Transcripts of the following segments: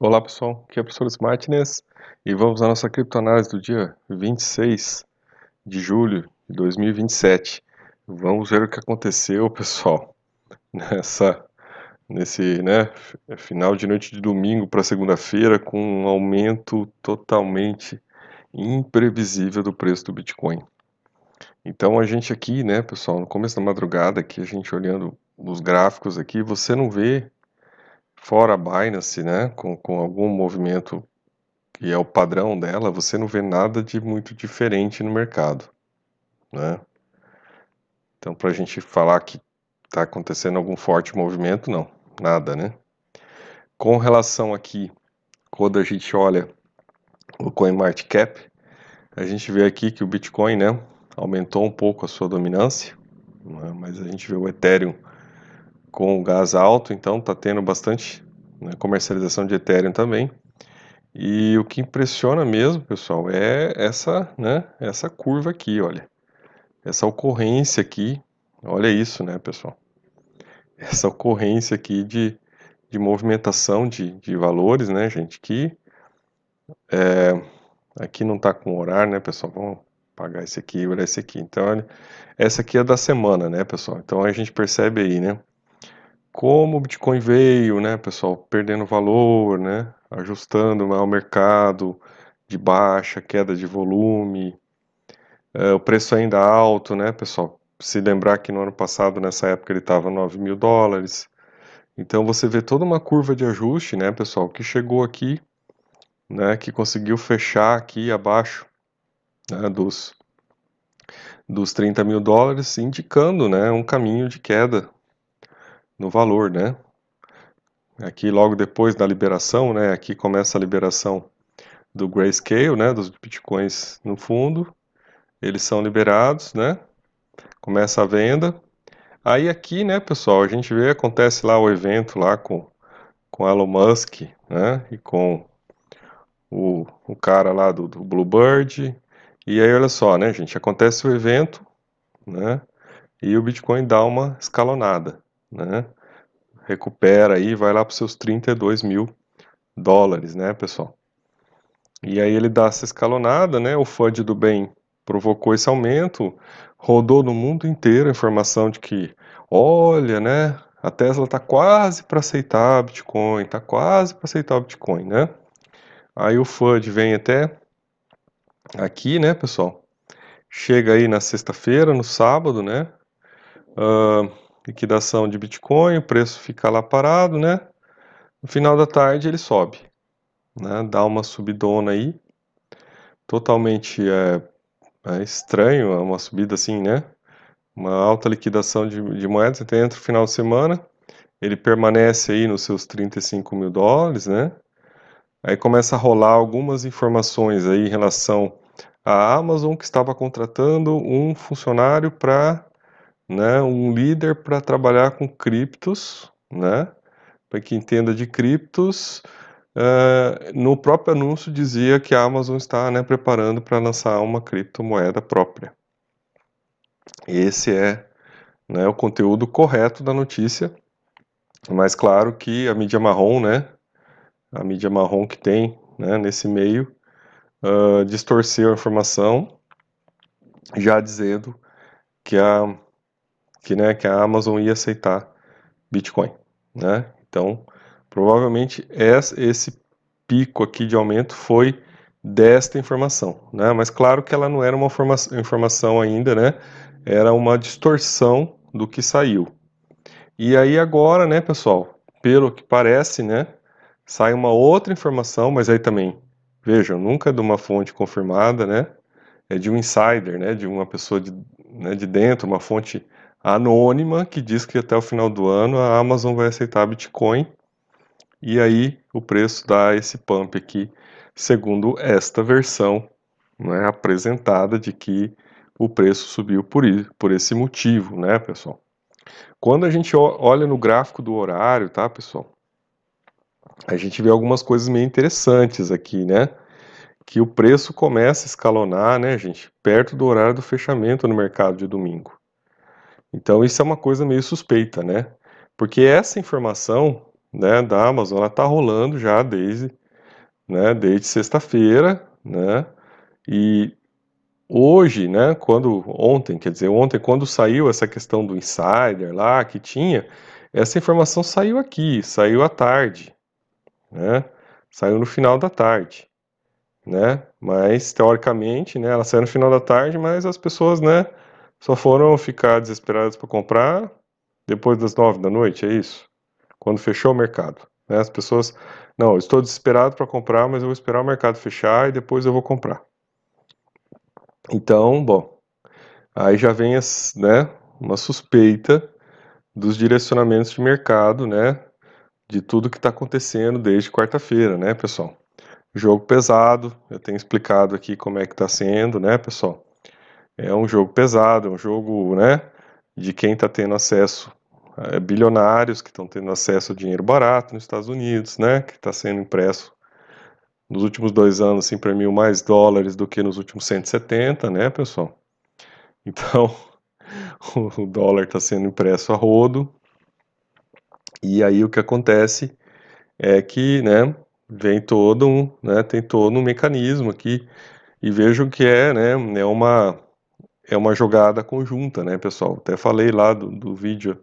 Olá pessoal, aqui é o professor Smartness e vamos à nossa criptoanálise do dia 26 de julho de 2027. Vamos ver o que aconteceu, pessoal, nessa nesse né, final de noite de domingo para segunda-feira com um aumento totalmente imprevisível do preço do Bitcoin. Então a gente aqui, né, pessoal, no começo da madrugada aqui, a gente olhando os gráficos aqui, você não vê fora a Binance, né, com, com algum movimento que é o padrão dela, você não vê nada de muito diferente no mercado, né? Então, para a gente falar que está acontecendo algum forte movimento, não, nada, né? Com relação aqui, quando a gente olha o CoinMarketCap, a gente vê aqui que o Bitcoin, né, aumentou um pouco a sua dominância, né, mas a gente vê o Ethereum com o gás alto, então está tendo bastante né, comercialização de Ethereum também. E o que impressiona mesmo, pessoal, é essa, né, essa curva aqui, olha. Essa ocorrência aqui, olha isso, né, pessoal. Essa ocorrência aqui de, de movimentação de, de valores, né, gente, que é, aqui não está com horário, né, pessoal, vamos apagar esse aqui e olhar esse aqui. Então, olha, essa aqui é da semana, né, pessoal. Então, a gente percebe aí, né, como o Bitcoin veio, né, pessoal, perdendo valor, né, ajustando ao mercado de baixa, queda de volume, é, o preço ainda alto, né, pessoal. Se lembrar que no ano passado, nessa época, ele estava 9 mil dólares. Então você vê toda uma curva de ajuste, né, pessoal, que chegou aqui, né, que conseguiu fechar aqui abaixo né, dos, dos 30 mil dólares, indicando, né, um caminho de queda no valor, né? Aqui logo depois da liberação, né? Aqui começa a liberação do grayscale, né? Dos bitcoins no fundo, eles são liberados, né? Começa a venda. Aí aqui, né, pessoal, a gente vê acontece lá o evento lá com com Elon Musk, né? E com o, o cara lá do, do Bluebird. E aí, olha só, né, gente? Acontece o evento, né? E o Bitcoin dá uma escalonada né? Recupera aí, vai lá para os seus 32 mil dólares, né, pessoal? E aí ele dá essa escalonada, né? O FUD do bem provocou esse aumento, rodou no mundo inteiro a informação de que, olha, né? A Tesla está quase para aceitar Bitcoin, está quase para aceitar o Bitcoin, né? Aí o FUD vem até aqui, né, pessoal? Chega aí na sexta-feira, no sábado, né? Uh, liquidação de Bitcoin, o preço fica lá parado, né? No final da tarde ele sobe, né? Dá uma subidona aí, totalmente é, é estranho, é uma subida assim, né? Uma alta liquidação de, de moedas, até entre o final de semana, ele permanece aí nos seus 35 mil dólares, né? Aí começa a rolar algumas informações aí em relação à Amazon que estava contratando um funcionário para né, um líder para trabalhar com criptos, né, para quem entenda de criptos, uh, no próprio anúncio dizia que a Amazon está né, preparando para lançar uma criptomoeda própria. Esse é né, o conteúdo correto da notícia, mas claro que a mídia marrom, né, a mídia marrom que tem né, nesse meio, uh, distorceu a informação, já dizendo que a que, né, que a Amazon ia aceitar Bitcoin, né? Então, provavelmente esse pico aqui de aumento foi desta informação, né? Mas claro que ela não era uma informação ainda, né? Era uma distorção do que saiu. E aí agora, né, pessoal, pelo que parece, né, sai uma outra informação, mas aí também, vejam, nunca é de uma fonte confirmada, né? É de um insider, né, de uma pessoa de, né, de dentro, uma fonte anônima que diz que até o final do ano a Amazon vai aceitar Bitcoin e aí o preço dá esse pump aqui, segundo esta versão né, apresentada de que o preço subiu por, por esse motivo, né, pessoal? Quando a gente olha no gráfico do horário, tá, pessoal? A gente vê algumas coisas meio interessantes aqui, né? Que o preço começa a escalonar, né, gente, perto do horário do fechamento no mercado de domingo. Então isso é uma coisa meio suspeita, né? Porque essa informação, né, da Amazon, ela está rolando já desde, né, desde sexta-feira, né, e hoje, né, quando ontem, quer dizer, ontem quando saiu essa questão do insider lá que tinha, essa informação saiu aqui, saiu à tarde, né, saiu no final da tarde, né, mas teoricamente, né, ela saiu no final da tarde, mas as pessoas, né, só foram ficar desesperadas para comprar depois das nove da noite, é isso? Quando fechou o mercado. Né? As pessoas, não, estou desesperado para comprar, mas eu vou esperar o mercado fechar e depois eu vou comprar. Então, bom, aí já vem as, né, uma suspeita dos direcionamentos de mercado, né, de tudo que está acontecendo desde quarta-feira, né, pessoal? Jogo pesado, eu tenho explicado aqui como é que está sendo, né, pessoal? É um jogo pesado, é um jogo, né, de quem está tendo acesso, é, bilionários que estão tendo acesso a dinheiro barato nos Estados Unidos, né, que está sendo impresso nos últimos dois anos se imprimiu mais dólares do que nos últimos 170, né, pessoal? Então, o dólar está sendo impresso a rodo, e aí o que acontece é que, né, vem todo um, né, tem todo um mecanismo aqui, e vejam que é, né, é uma é uma jogada conjunta, né, pessoal? Até falei lá do, do vídeo,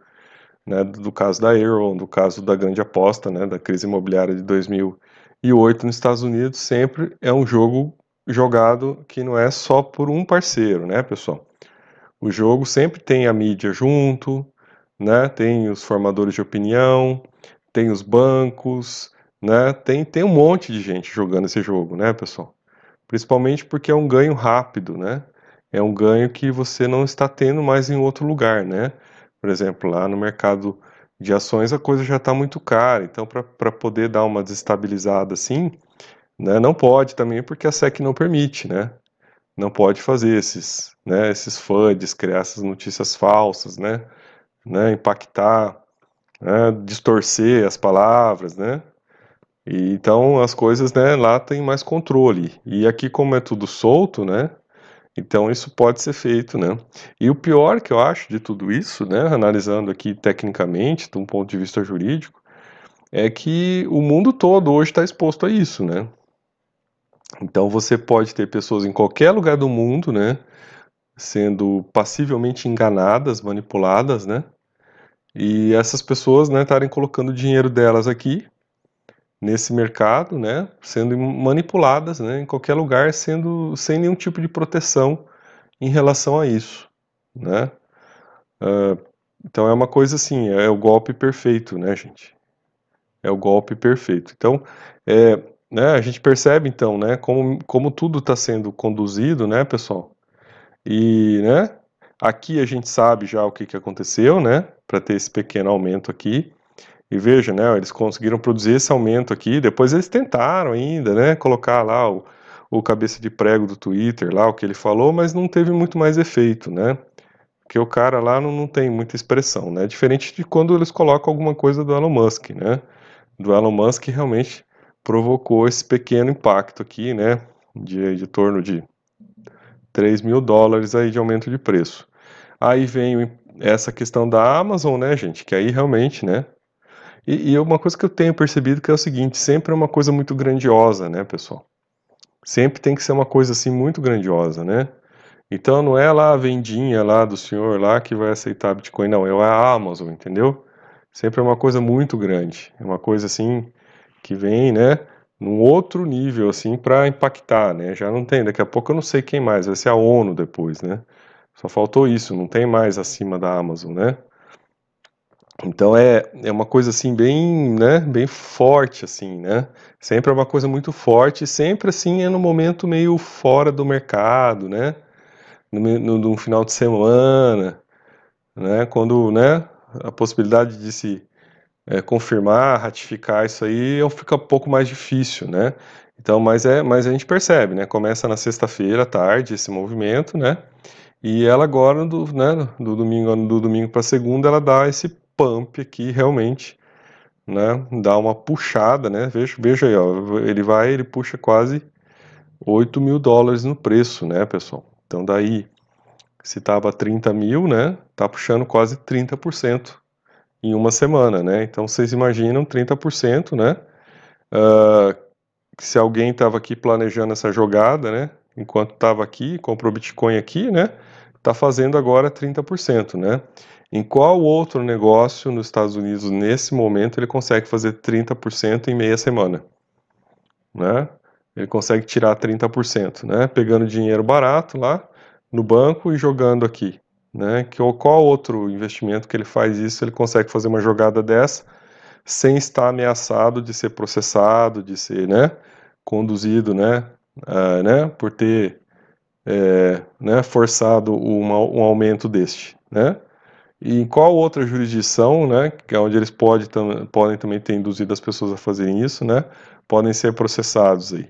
né, do caso da Aeron, do caso da grande aposta, né, da crise imobiliária de 2008 nos Estados Unidos, sempre é um jogo jogado que não é só por um parceiro, né, pessoal? O jogo sempre tem a mídia junto, né, tem os formadores de opinião, tem os bancos, né, tem, tem um monte de gente jogando esse jogo, né, pessoal? Principalmente porque é um ganho rápido, né? É um ganho que você não está tendo mais em outro lugar, né? Por exemplo, lá no mercado de ações a coisa já está muito cara, então para poder dar uma desestabilizada assim, né, não pode também porque a SEC não permite, né? Não pode fazer esses, né, esses FUDs, criar essas notícias falsas, né? né impactar, né, distorcer as palavras, né? E, então as coisas, né, lá tem mais controle. E aqui como é tudo solto, né? Então isso pode ser feito, né? E o pior que eu acho de tudo isso, né, analisando aqui tecnicamente, de um ponto de vista jurídico, é que o mundo todo hoje está exposto a isso, né? Então você pode ter pessoas em qualquer lugar do mundo, né, sendo passivelmente enganadas, manipuladas, né? E essas pessoas, né, estarem colocando o dinheiro delas aqui nesse mercado, né, sendo manipuladas, né, em qualquer lugar, sendo sem nenhum tipo de proteção em relação a isso, né. Uh, então é uma coisa assim, é o golpe perfeito, né, gente? É o golpe perfeito. Então, é, né, a gente percebe então, né, como, como tudo está sendo conduzido, né, pessoal? E, né, aqui a gente sabe já o que, que aconteceu, né, para ter esse pequeno aumento aqui. E veja, né, eles conseguiram produzir esse aumento aqui, depois eles tentaram ainda, né, colocar lá o, o cabeça de prego do Twitter, lá o que ele falou, mas não teve muito mais efeito, né, porque o cara lá não, não tem muita expressão, né, diferente de quando eles colocam alguma coisa do Elon Musk, né, do Elon Musk realmente provocou esse pequeno impacto aqui, né, de, de torno de 3 mil dólares aí de aumento de preço. Aí vem essa questão da Amazon, né, gente, que aí realmente, né, e, e uma coisa que eu tenho percebido que é o seguinte, sempre é uma coisa muito grandiosa, né, pessoal? Sempre tem que ser uma coisa assim muito grandiosa, né? Então não é lá a vendinha lá do senhor lá que vai aceitar Bitcoin, não, é a Amazon, entendeu? Sempre é uma coisa muito grande, é uma coisa assim que vem, né, num outro nível assim para impactar, né? Já não tem, daqui a pouco eu não sei quem mais, vai ser a ONU depois, né? Só faltou isso, não tem mais acima da Amazon, né? Então é, é uma coisa assim bem, né, bem forte assim, né? Sempre é uma coisa muito forte, sempre assim é no momento meio fora do mercado, né? No, no, no final de semana, né? Quando, né, a possibilidade de se é, confirmar, ratificar isso aí fica um pouco mais difícil, né? Então, mas é, mas a gente percebe, né? Começa na sexta-feira à tarde esse movimento, né? E ela agora do, né, do domingo do domingo para segunda ela dá esse pump aqui realmente, né? Dá uma puxada, né? Veja, veja aí, ó, ele vai, ele puxa quase 8 mil dólares no preço, né, pessoal? Então daí, se tava 30 mil, né? Tá puxando quase 30% em uma semana, né? Então vocês imaginam 30%, né? Uh, se alguém estava aqui planejando essa jogada, né? Enquanto estava aqui, comprou Bitcoin aqui, né? Está fazendo agora 30%, né? Em qual outro negócio nos Estados Unidos nesse momento ele consegue fazer 30% em meia semana, né? Ele consegue tirar 30%, né? Pegando dinheiro barato lá no banco e jogando aqui, né? Que, qual outro investimento que ele faz isso, ele consegue fazer uma jogada dessa sem estar ameaçado de ser processado, de ser, né? Conduzido, né? Uh, né? Por ter é, né, forçado uma, um aumento deste, né? E em qual outra jurisdição, né, que é onde eles pode, tam, podem também ter induzido as pessoas a fazerem isso, né, podem ser processados aí.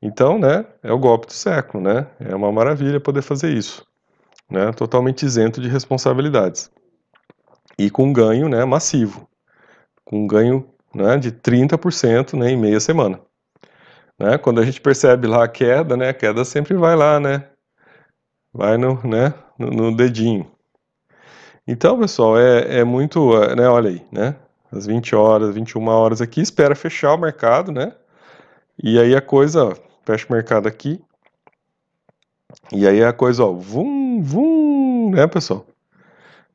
Então, né, é o golpe do século, né? É uma maravilha poder fazer isso, né? Totalmente isento de responsabilidades. E com ganho, né, massivo. Com ganho, né, de 30%, né, em meia semana. Né? Quando a gente percebe lá a queda, né, a queda sempre vai lá, né? Vai no, né, no, no dedinho. Então, pessoal, é, é muito, né, olha aí, né? Às 20 horas, 21 horas aqui, espera fechar o mercado, né? E aí a coisa, fecha o mercado aqui. E aí a coisa, ó, vum, vum, né, pessoal?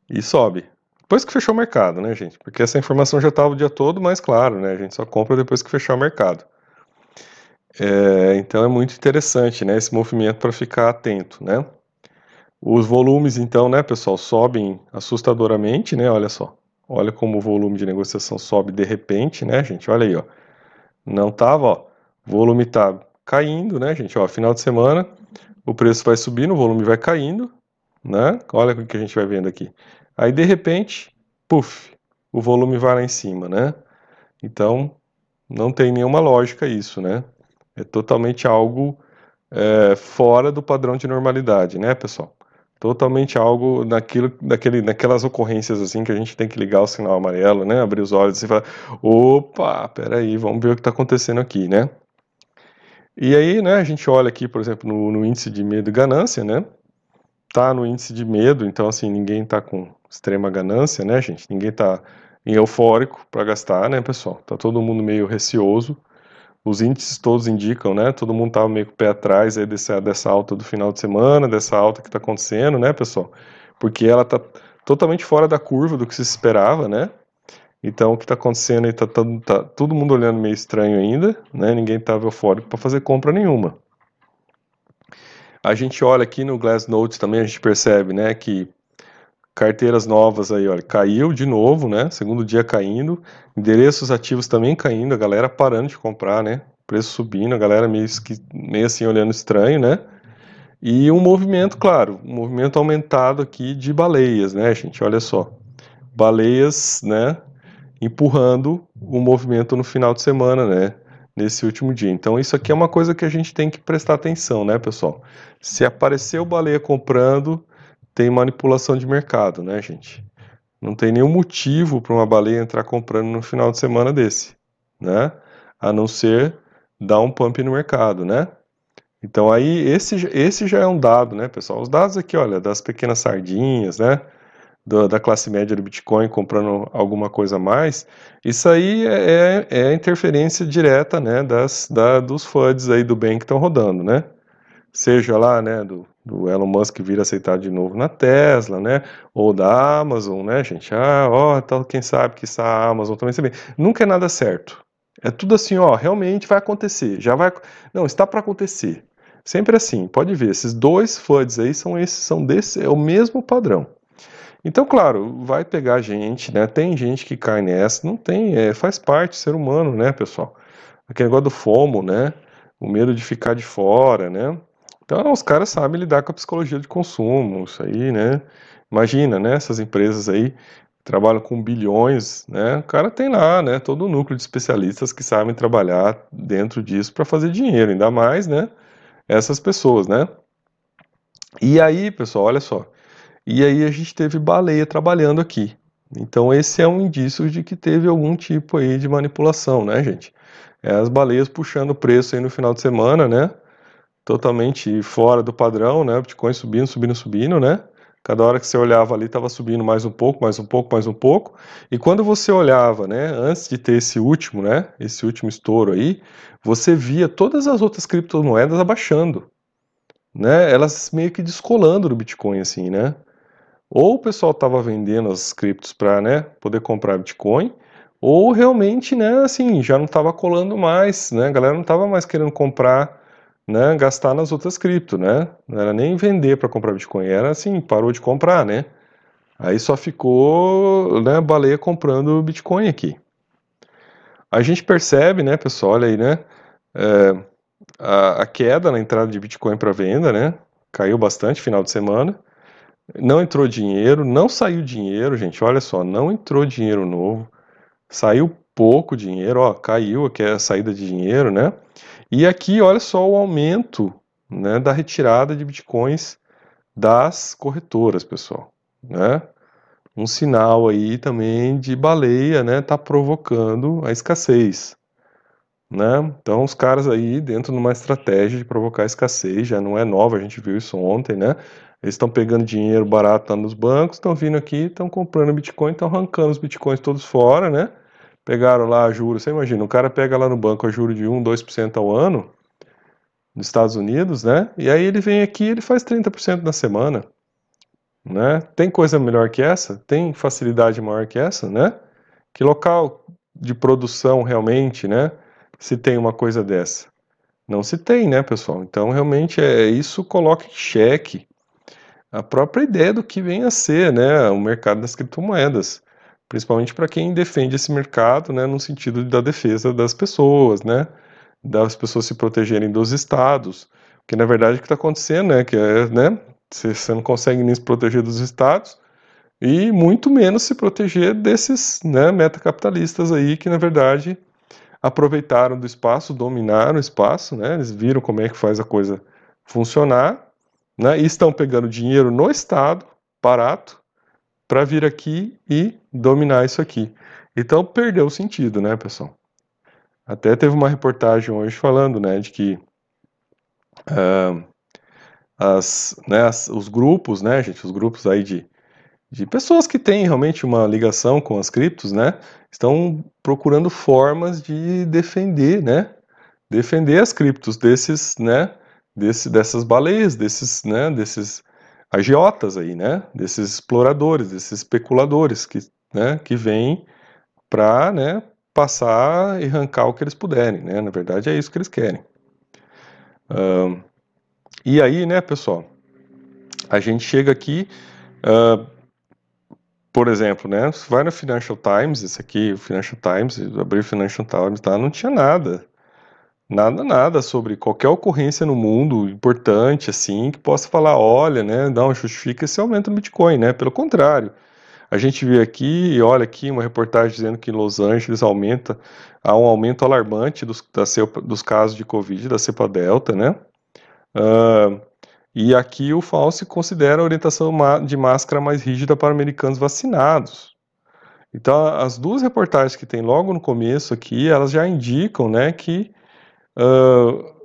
E sobe. Depois que fechou o mercado, né, gente? Porque essa informação já estava o dia todo, mas claro, né? A gente só compra depois que fechar o mercado. É, então é muito interessante, né, esse movimento para ficar atento, né? Os volumes, então, né, pessoal, sobem assustadoramente, né? Olha só. Olha como o volume de negociação sobe de repente, né, gente? Olha aí, ó. Não tava, ó. O volume tá caindo, né, gente? Ó, final de semana, o preço vai subindo, o volume vai caindo, né? Olha o que a gente vai vendo aqui. Aí, de repente, puf, o volume vai lá em cima, né? Então, não tem nenhuma lógica isso, né? É totalmente algo é, fora do padrão de normalidade, né, pessoal? Totalmente algo naquilo, naquele, naquelas ocorrências assim que a gente tem que ligar o sinal amarelo, né? Abrir os olhos e falar, opa, peraí, vamos ver o que está acontecendo aqui, né? E aí, né, a gente olha aqui, por exemplo, no, no, índice de medo e ganância, né? Tá no índice de medo, então assim, ninguém tá com extrema ganância, né, gente? Ninguém tá em eufórico para gastar, né, pessoal? Tá todo mundo meio receoso. Os índices todos indicam, né? Todo mundo tava meio com o pé atrás aí dessa, dessa alta do final de semana, dessa alta que tá acontecendo, né, pessoal? Porque ela tá totalmente fora da curva do que se esperava, né? Então, o que está acontecendo aí está tá, tá, todo mundo olhando meio estranho ainda, né? Ninguém estava eufórico para fazer compra nenhuma. A gente olha aqui no Glassnode também, a gente percebe, né, que carteiras novas aí, olha, caiu de novo, né? Segundo dia caindo, endereços ativos também caindo, a galera parando de comprar, né? Preço subindo, a galera meio, meio assim olhando estranho, né? E um movimento, claro, um movimento aumentado aqui de baleias, né, gente? Olha só. Baleias, né? empurrando o movimento no final de semana, né? Nesse último dia. Então, isso aqui é uma coisa que a gente tem que prestar atenção, né, pessoal? Se apareceu baleia comprando, tem manipulação de mercado, né, gente? Não tem nenhum motivo para uma baleia entrar comprando no final de semana desse, né? A não ser dar um pump no mercado, né? Então aí esse, esse já é um dado, né, pessoal? Os dados aqui, olha, das pequenas sardinhas, né? do, da classe média do Bitcoin comprando alguma coisa a mais, isso aí é, é, é interferência direta né, das, da, dos FUDs aí do bem que estão rodando, né? Seja lá, né, do, do Elon Musk vir aceitar de novo na Tesla, né, ou da Amazon, né, gente? Ah, ó, tal, quem sabe que a Amazon também sabe. Nunca é nada certo. É tudo assim, ó, realmente vai acontecer, já vai, não, está para acontecer. Sempre assim, pode ver, esses dois FUDs aí são esses, são desse, é o mesmo padrão. Então, claro, vai pegar gente, né? Tem gente que cai nessa, não tem, é, faz parte, ser humano, né, pessoal? Aquele negócio do FOMO, né? O medo de ficar de fora, né? Então, os caras sabem lidar com a psicologia de consumo, isso aí, né? Imagina, né? Essas empresas aí trabalham com bilhões, né? O cara tem lá, né? Todo o núcleo de especialistas que sabem trabalhar dentro disso para fazer dinheiro, ainda mais, né? Essas pessoas, né? E aí, pessoal, olha só. E aí a gente teve baleia trabalhando aqui. Então esse é um indício de que teve algum tipo aí de manipulação, né, gente? É as baleias puxando o preço aí no final de semana, né? Totalmente fora do padrão, né? O Bitcoin subindo, subindo, subindo, né? Cada hora que você olhava ali estava subindo mais um pouco, mais um pouco, mais um pouco. E quando você olhava, né, antes de ter esse último, né, esse último estouro aí, você via todas as outras criptomoedas abaixando, né? Elas meio que descolando do Bitcoin assim, né? Ou o pessoal estava vendendo as criptos para, né, poder comprar Bitcoin, ou realmente, né, assim, já não estava colando mais, né? A galera não estava mais querendo comprar né, gastar nas outras cripto, né? Não era nem vender para comprar Bitcoin, era assim, parou de comprar, né? Aí só ficou, né, baleia comprando Bitcoin aqui. A gente percebe, né, pessoal, olha aí, né, é, a, a, queda na entrada de Bitcoin para venda, né, caiu bastante final de semana. Não entrou dinheiro, não saiu dinheiro, gente, olha só, não entrou dinheiro novo, saiu pouco dinheiro, ó, caiu aqui a saída de dinheiro, né? E aqui, olha só o aumento né, da retirada de bitcoins das corretoras, pessoal. Né? Um sinal aí também de baleia, né? Tá provocando a escassez. Né? Então os caras aí dentro de uma estratégia de provocar escassez, já não é nova, a gente viu isso ontem, né? Eles estão pegando dinheiro barato nos bancos, estão vindo aqui, estão comprando Bitcoin, estão arrancando os Bitcoins todos fora, né? Pegaram lá a juros, você imagina, o cara pega lá no banco a juros de 1, 2% ao ano, nos Estados Unidos, né? E aí ele vem aqui ele faz 30% na semana. Né? Tem coisa melhor que essa? Tem facilidade maior que essa, né? Que local de produção realmente, né? Se tem uma coisa dessa? Não se tem, né, pessoal? Então, realmente, é isso coloca em xeque a própria ideia do que vem a ser, né, o mercado das criptomoedas principalmente para quem defende esse mercado, né, no sentido da defesa das pessoas, né, das pessoas se protegerem dos estados, que na verdade o que está acontecendo, né, que é, né, você não consegue nem se proteger dos estados e muito menos se proteger desses, né, metacapitalistas aí que na verdade aproveitaram do espaço, dominaram o espaço, né, eles viram como é que faz a coisa funcionar, né, e estão pegando dinheiro no estado, barato, para vir aqui e dominar isso aqui. Então perdeu o sentido, né, pessoal? Até teve uma reportagem hoje falando, né, de que uh, as, né, as, os grupos, né, gente, os grupos aí de, de pessoas que têm realmente uma ligação com as criptos, né, estão procurando formas de defender, né, defender as criptos desses, né, desse, dessas baleias, desses, né, desses agiotas aí, né? Desses exploradores, desses especuladores que, né, que vêm para, né, passar e arrancar o que eles puderem, né? Na verdade é isso que eles querem. Uh, e aí, né, pessoal, a gente chega aqui, uh, por exemplo, né, vai no Financial Times, esse aqui, o Financial Times, abrir o Financial Times, tá, não tinha nada Nada, nada sobre qualquer ocorrência no mundo importante, assim, que possa falar, olha, né, não, justifica esse aumento no Bitcoin, né? Pelo contrário, a gente vê aqui, olha aqui, uma reportagem dizendo que em Los Angeles aumenta, há um aumento alarmante dos, da dos casos de Covid, da cepa Delta, né? Uh, e aqui o Fauci considera a orientação de máscara mais rígida para americanos vacinados. Então, as duas reportagens que tem logo no começo aqui, elas já indicam, né, que uh,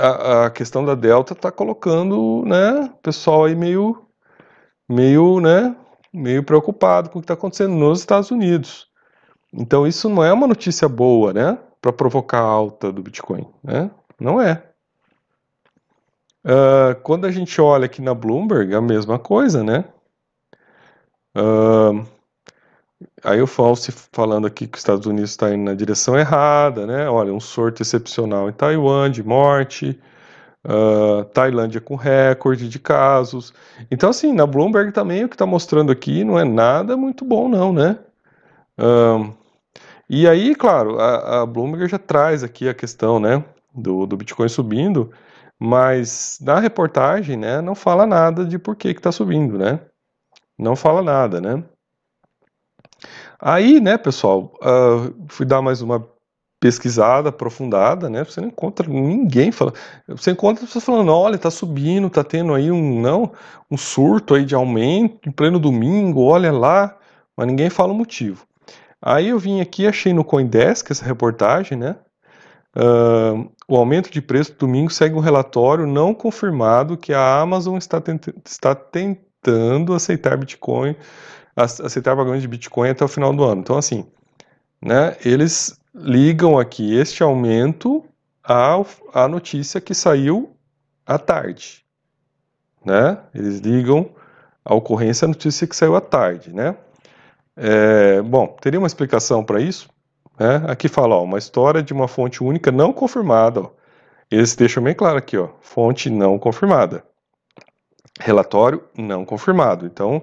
a, a, questão da Delta está colocando, né, o pessoal aí meio, meio, né, meio preocupado com o que está acontecendo nos Estados Unidos. Então isso não é uma notícia boa, né, para provocar a alta do Bitcoin, né? Não é. Uh, quando a gente olha aqui na Bloomberg, a mesma coisa, né? Uh, Aí o Fauci falando aqui que os Estados Unidos está indo na direção errada, né? Olha, um sorto excepcional em Taiwan de morte, uh, Tailândia com recorde de casos. Então, assim, na Bloomberg também o que está mostrando aqui não é nada muito bom, não, né? E aí, claro, a, a, Bloomberg já traz aqui a questão, né, do, do Bitcoin subindo, mas na reportagem, né, não fala nada de por que está subindo, né? Não fala nada, né? Aí, né, pessoal, uh, fui dar mais uma pesquisada aprofundada, né? Você não encontra ninguém falando. Você encontra pessoas falando, olha, tá subindo, tá tendo aí um não, um surto aí de aumento em pleno domingo, olha lá, mas ninguém fala o motivo. Aí eu vim aqui, achei no CoinDesk essa reportagem, né? Uh, o aumento de preço do domingo segue um relatório não confirmado que a Amazon está, está aceitando aceitar Bitcoin, aceitar pagamento de Bitcoin até o final do ano. Então, assim, né, eles ligam aqui este aumento à, à notícia que saiu à tarde. Né? Eles ligam a ocorrência à notícia que saiu à tarde. Né? É, bom, teria uma explicação para isso? Né? Aqui fala, ó, uma história de uma fonte única não confirmada. Ó. Eles deixam bem claro aqui, ó, fonte não confirmada. Relatório não confirmado. Então,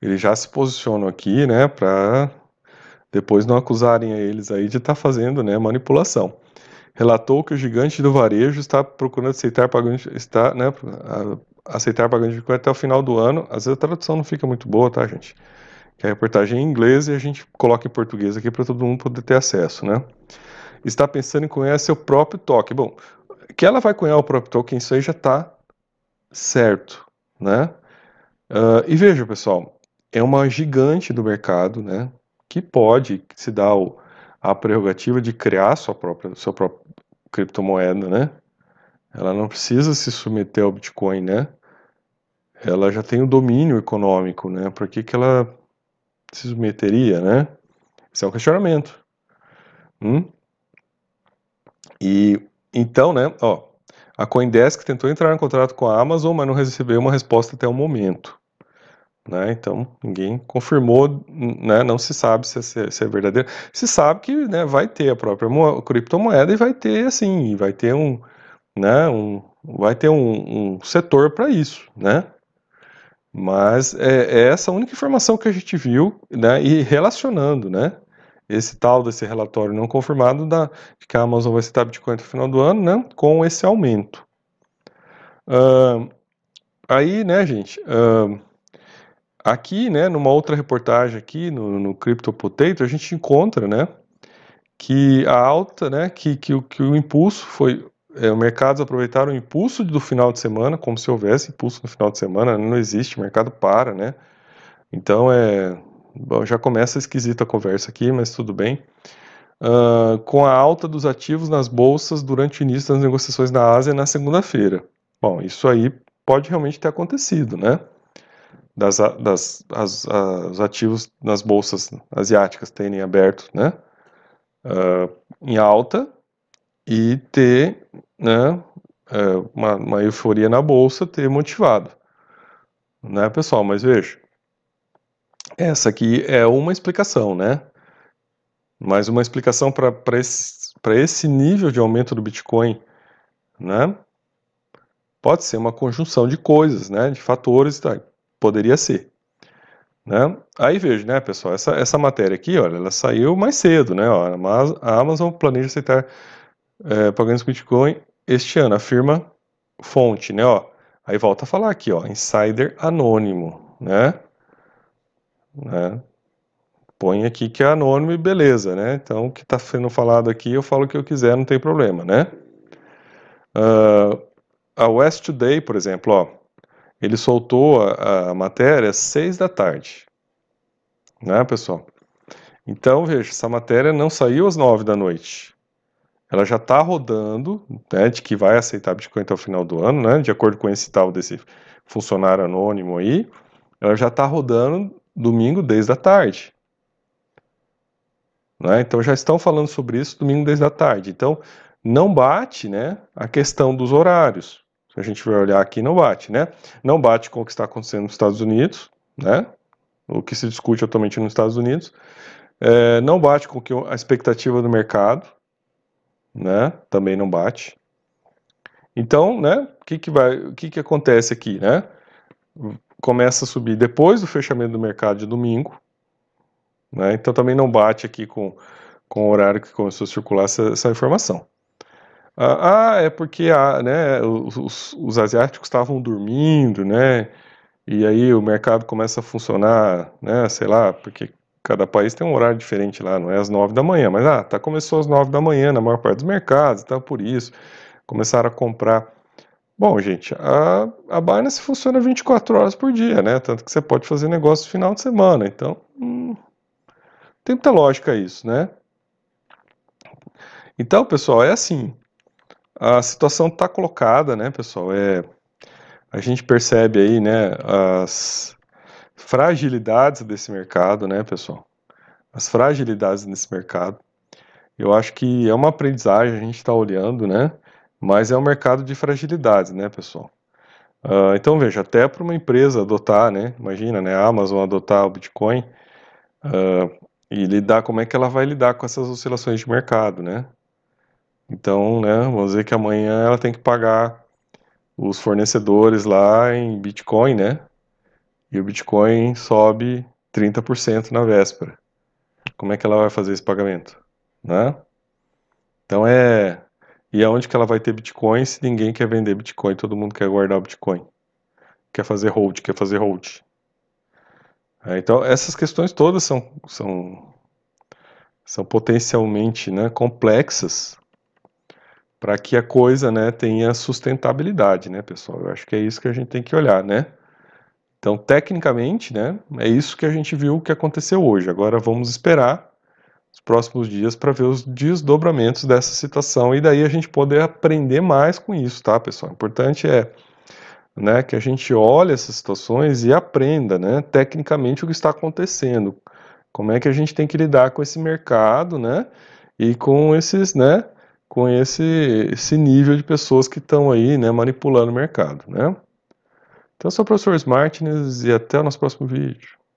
eles já se posicionam aqui, né, para depois não acusarem a eles aí de estar tá fazendo, né, manipulação. Relatou que o gigante do varejo está procurando aceitar pagamento, está, né, aceitar pagamento de até o final do ano. Às vezes a tradução não fica muito boa, tá, gente? Que a reportagem é em inglês e a gente coloca em português aqui para todo mundo poder ter acesso, né? Está pensando em cunhar seu próprio toque. Bom, que ela vai cunhar o próprio token, isso aí já está certo, né? Uh, e veja, pessoal, é uma gigante do mercado, né? Que pode se dar o, a prerrogativa de criar sua própria, sua própria criptomoeda, né? Ela não precisa se submeter ao Bitcoin, né? Ela já tem o domínio econômico, né? Por que, que ela se submeteria, né? Esse é um questionamento. Hum? E então, né, ó, a Coindesk tentou entrar em contrato com a Amazon, mas não recebeu uma resposta até o momento. Né? Então, ninguém confirmou, né? não se sabe se é, se é verdadeiro. Se sabe que né, vai ter a própria criptomoeda e vai ter, assim, vai ter um, né, um, vai ter um, um setor para isso, né? Mas é, é, essa a única informação que a gente viu, né? E relacionando, né? esse tal desse relatório não confirmado da, que a Amazon vai citar Bitcoin até o final do ano, né, com esse aumento. Uh, aí, né, gente, uh, aqui, né, numa outra reportagem aqui no, no Crypto Potato, a gente encontra, né, que a alta, né, que, que, que o impulso foi, é, os mercados aproveitaram o impulso do final de semana, como se houvesse impulso no final de semana, não existe, o mercado para, né, então é Bom, já começa esquisita a conversa aqui, mas tudo bem. Uh, com a alta dos ativos nas bolsas durante o início das negociações na Ásia na segunda-feira. Bom, isso aí pode realmente ter acontecido, né? Das, das as, os ativos nas bolsas asiáticas terem aberto, né? Uh, em alta e ter, né? Uh, uma, uma euforia na bolsa ter motivado, né, pessoal? Mas veja, essa aqui é uma explicação, né? Mas uma explicação para esse, esse nível de aumento do Bitcoin, né? Pode ser uma conjunção de coisas, né? De fatores, tá? Poderia ser. Né? Aí veja, né, pessoal, essa, essa matéria aqui, olha, ela saiu mais cedo, né? Ó, a Amazon planeja aceitar é, pagamentos Bitcoin este ano, afirma fonte, né? Ó, aí volta a falar aqui, ó, insider anônimo, né? né? Põe aqui que é anônimo e beleza, né? Então, o que está sendo falado aqui, eu falo o que eu quiser, não tem problema, né? Uh, a West Today, por exemplo, ó, ele soltou a, a matéria às seis da tarde, né, pessoal? Então, veja, essa matéria não saiu às nove da noite. Ela já está rodando, né, de que vai aceitar Bitcoin até o final do ano, né, de acordo com esse tal desse funcionário anônimo aí, ela já está rodando domingo desde a tarde. Né? Então já estão falando sobre isso domingo desde a tarde. Então não bate né, a questão dos horários. A gente vai olhar aqui, não bate. Né? Não bate com o que está acontecendo nos Estados Unidos, né? o que se discute atualmente nos Estados Unidos. É, não bate com que a expectativa do mercado, né? também não bate. Então, né, o que, que, vai, o que, que acontece aqui? Né? começa a subir depois do fechamento do mercado de domingo, né? então também não bate aqui com, com o horário que começou a circular essa, essa informação. Ah, ah, é porque ah, né, os, os asiáticos estavam dormindo, né? E aí o mercado começa a funcionar, né? Sei lá, porque cada país tem um horário diferente lá, não é às nove da manhã, mas ah, tá começou às nove da manhã na maior parte dos mercados, então por isso começaram a comprar Bom, gente, a, a Binance funciona 24 horas por dia, né? Tanto que você pode fazer negócio no final de semana. Então, hum, tem muita lógica isso, né? Então, pessoal, é assim. A situação está colocada, né, pessoal? É, a gente percebe aí, né, as, fragilidades desse mercado, né, pessoal? As fragilidades desse mercado. Eu acho que é uma aprendizagem, a gente está olhando, né? Mas é um mercado de fragilidades, né, pessoal? Uh, então, veja, até para uma empresa adotar, né? Imagina, né? A Amazon adotar o Bitcoin uh, e lidar, como é que ela vai lidar com essas oscilações de mercado, né? Então, né, vamos dizer que amanhã ela tem que pagar os fornecedores lá em Bitcoin, né? E o Bitcoin sobe 30% na véspera. Como é que ela vai fazer esse pagamento, né? Então é e aonde que ela vai ter Bitcoin se ninguém quer vender Bitcoin, todo mundo quer guardar o Bitcoin. Quer fazer hold, quer fazer hold. É, então essas questões todas são são são potencialmente, né, complexas para que a coisa, né, tenha sustentabilidade, né, pessoal? Eu acho que é isso que a gente tem que olhar, né? Então, tecnicamente, né, é isso que a gente viu que aconteceu hoje. Agora vamos esperar os próximos dias para ver os desdobramentos dessa situação e daí a gente poder aprender mais com isso, tá, pessoal? O importante é né, que a gente olhe essas situações e aprenda, né, tecnicamente o que está acontecendo. Como é que a gente tem que lidar com esse mercado, né, e com esses, né, com esse, esse nível de pessoas que estão aí né, manipulando o mercado. Né? Então, eu sou o professor Martins e até o nosso próximo vídeo.